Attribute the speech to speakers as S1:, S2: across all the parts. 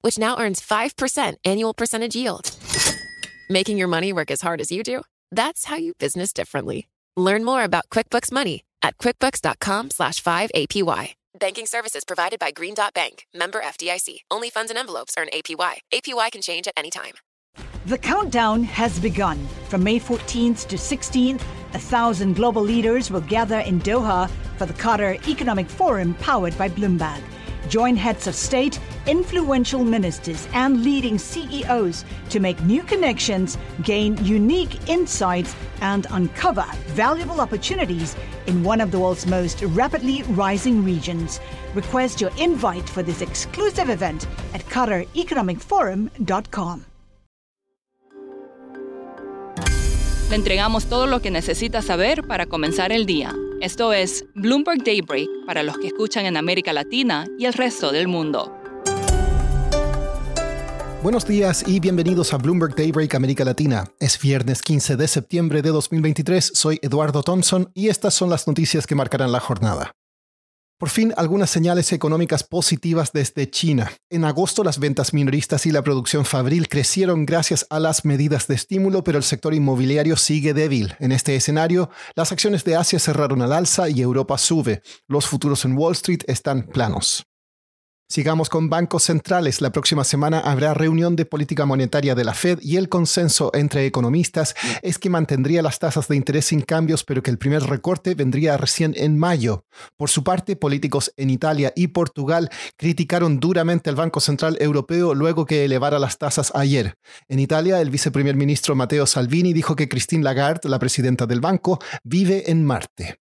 S1: which now earns 5% annual percentage yield. Making your money work as hard as you do? That's how you business differently. Learn more about QuickBooks Money at quickbooks.com slash 5APY. Banking services provided by Green Dot Bank, member FDIC. Only funds and envelopes earn APY. APY can change at any time.
S2: The countdown has begun. From May 14th to 16th, a thousand global leaders will gather in Doha for the Qatar Economic Forum powered by Bloomberg. Join heads of state, influential ministers, and leading CEOs to make new connections, gain unique insights, and uncover valuable opportunities in one of the world's most rapidly rising regions. Request your invite for this exclusive event at QatarEconomicForum.com.
S3: Le entregamos todo lo que necesita saber para comenzar el día. Esto es Bloomberg Daybreak para los que escuchan en América Latina y el resto del mundo.
S4: Buenos días y bienvenidos a Bloomberg Daybreak América Latina. Es viernes 15 de septiembre de 2023. Soy Eduardo Thompson y estas son las noticias que marcarán la jornada. Por fin, algunas señales económicas positivas desde China. En agosto, las ventas minoristas y la producción fabril crecieron gracias a las medidas de estímulo, pero el sector inmobiliario sigue débil. En este escenario, las acciones de Asia cerraron al alza y Europa sube. Los futuros en Wall Street están planos. Sigamos con bancos centrales. La próxima semana habrá reunión de política monetaria de la Fed y el consenso entre economistas es que mantendría las tasas de interés sin cambios, pero que el primer recorte vendría recién en mayo. Por su parte, políticos en Italia y Portugal criticaron duramente al Banco Central Europeo luego que elevara las tasas ayer. En Italia, el viceprimer ministro Matteo Salvini dijo que Christine Lagarde, la presidenta del banco, vive en Marte.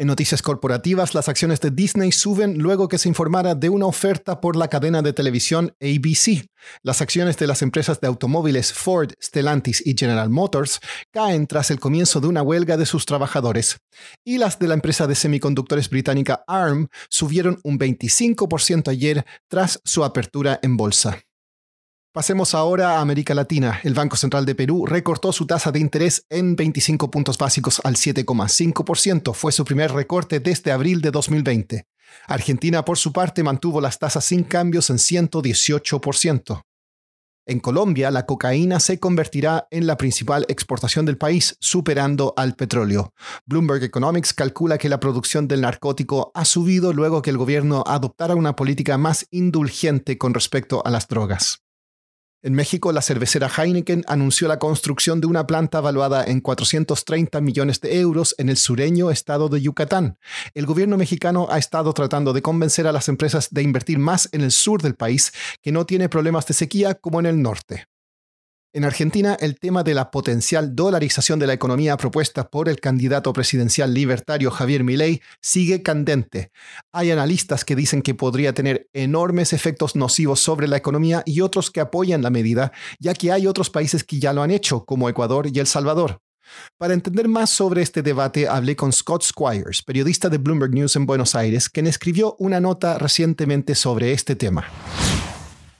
S4: En noticias corporativas, las acciones de Disney suben luego que se informara de una oferta por la cadena de televisión ABC. Las acciones de las empresas de automóviles Ford, Stellantis y General Motors caen tras el comienzo de una huelga de sus trabajadores. Y las de la empresa de semiconductores británica ARM subieron un 25% ayer tras su apertura en bolsa. Pasemos ahora a América Latina. El Banco Central de Perú recortó su tasa de interés en 25 puntos básicos al 7,5%. Fue su primer recorte desde abril de 2020. Argentina, por su parte, mantuvo las tasas sin cambios en 118%. En Colombia, la cocaína se convertirá en la principal exportación del país, superando al petróleo. Bloomberg Economics calcula que la producción del narcótico ha subido luego que el gobierno adoptara una política más indulgente con respecto a las drogas. En México, la cervecera Heineken anunció la construcción de una planta valuada en 430 millones de euros en el sureño estado de Yucatán. El gobierno mexicano ha estado tratando de convencer a las empresas de invertir más en el sur del país, que no tiene problemas de sequía como en el norte. En Argentina, el tema de la potencial dolarización de la economía propuesta por el candidato presidencial libertario Javier Milei sigue candente. Hay analistas que dicen que podría tener enormes efectos nocivos sobre la economía y otros que apoyan la medida, ya que hay otros países que ya lo han hecho, como Ecuador y El Salvador. Para entender más sobre este debate, hablé con Scott Squires, periodista de Bloomberg News en Buenos Aires, quien escribió una nota recientemente sobre este tema.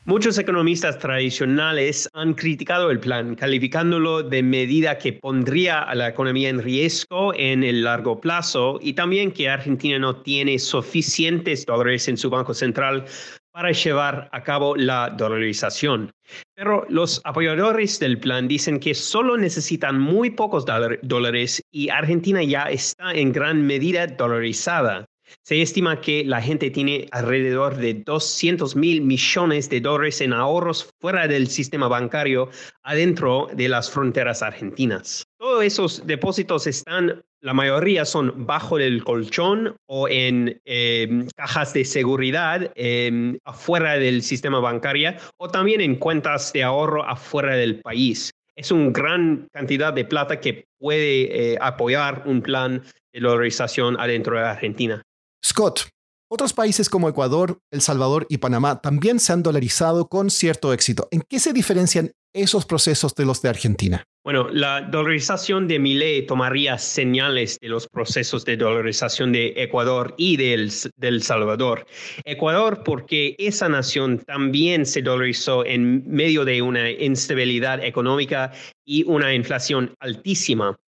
S5: Muchos economistas tradicionales han criticado el plan, calificándolo de medida que pondría a la economía en riesgo en el largo plazo y también que Argentina no tiene suficientes dólares en su Banco Central para llevar a cabo la dolarización. Pero los apoyadores del plan dicen que solo necesitan muy pocos dólares y Argentina ya está en gran medida dolarizada. Se estima que la gente tiene alrededor de 200 mil millones de dólares en ahorros fuera del sistema bancario adentro de las fronteras argentinas. Todos esos depósitos están, la mayoría son bajo el colchón o en em, cajas de seguridad em, afuera del sistema bancario o también en cuentas de ahorro afuera del país es una gran cantidad de plata que puede eh, apoyar un plan de dolarización adentro de Argentina.
S4: Scott, Otros países como Ecuador, El Salvador y Panamá también se han dolarizado con cierto éxito. ¿En qué se diferencian esos procesos de los de Argentina?
S5: Bueno, la dolarización de Milei tomaría señales de los procesos de dolarización de Ecuador y de El Salvador. Ecuador, porque esa nación también se dolarizó en medio de una instabilidad económica y una inflación altísima.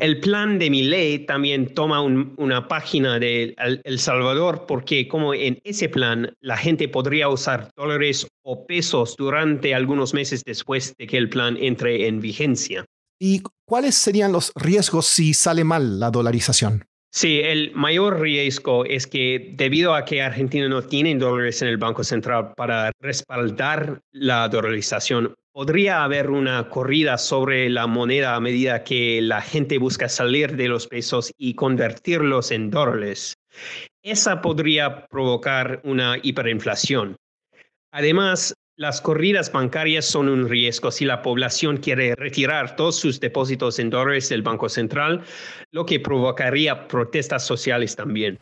S5: El plan de Milei también toma una página de El Salvador porque como en ese plan la gente podría usar dólares o pesos durante algunos meses después de que el plan entre en vigencia.
S4: ¿Y cuáles serían los riesgos si sale mal la dolarización?
S5: Sí, el mayor riesgo es que debido a que Argentina no tiene dólares en el Banco Central para respaldar la dolarización, podría haber una corrida sobre la moneda a medida que la gente busca salir de los pesos y convertirlos en dólares. Esa podría provocar una hiperinflación. Además, las corridas bancarias son un riesgo si la población quiere retirar todos sus depósitos en dólares del Banco Central, lo que provocaría protestas sociales también.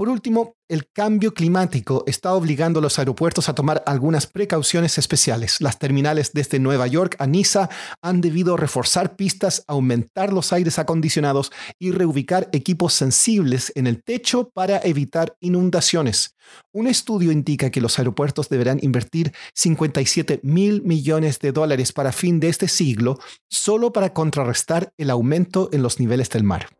S4: Por último, el cambio climático está obligando a los aeropuertos a tomar algunas precauciones especiales. Las terminales desde Nueva York a Niza han debido reforzar pistas, aumentar los aires acondicionados y reubicar equipos sensibles en el techo para evitar inundaciones. Un estudio indica que los aeropuertos deberán invertir 57 mil millones de dólares para fin de este siglo solo para contrarrestar el aumento en los niveles del mar.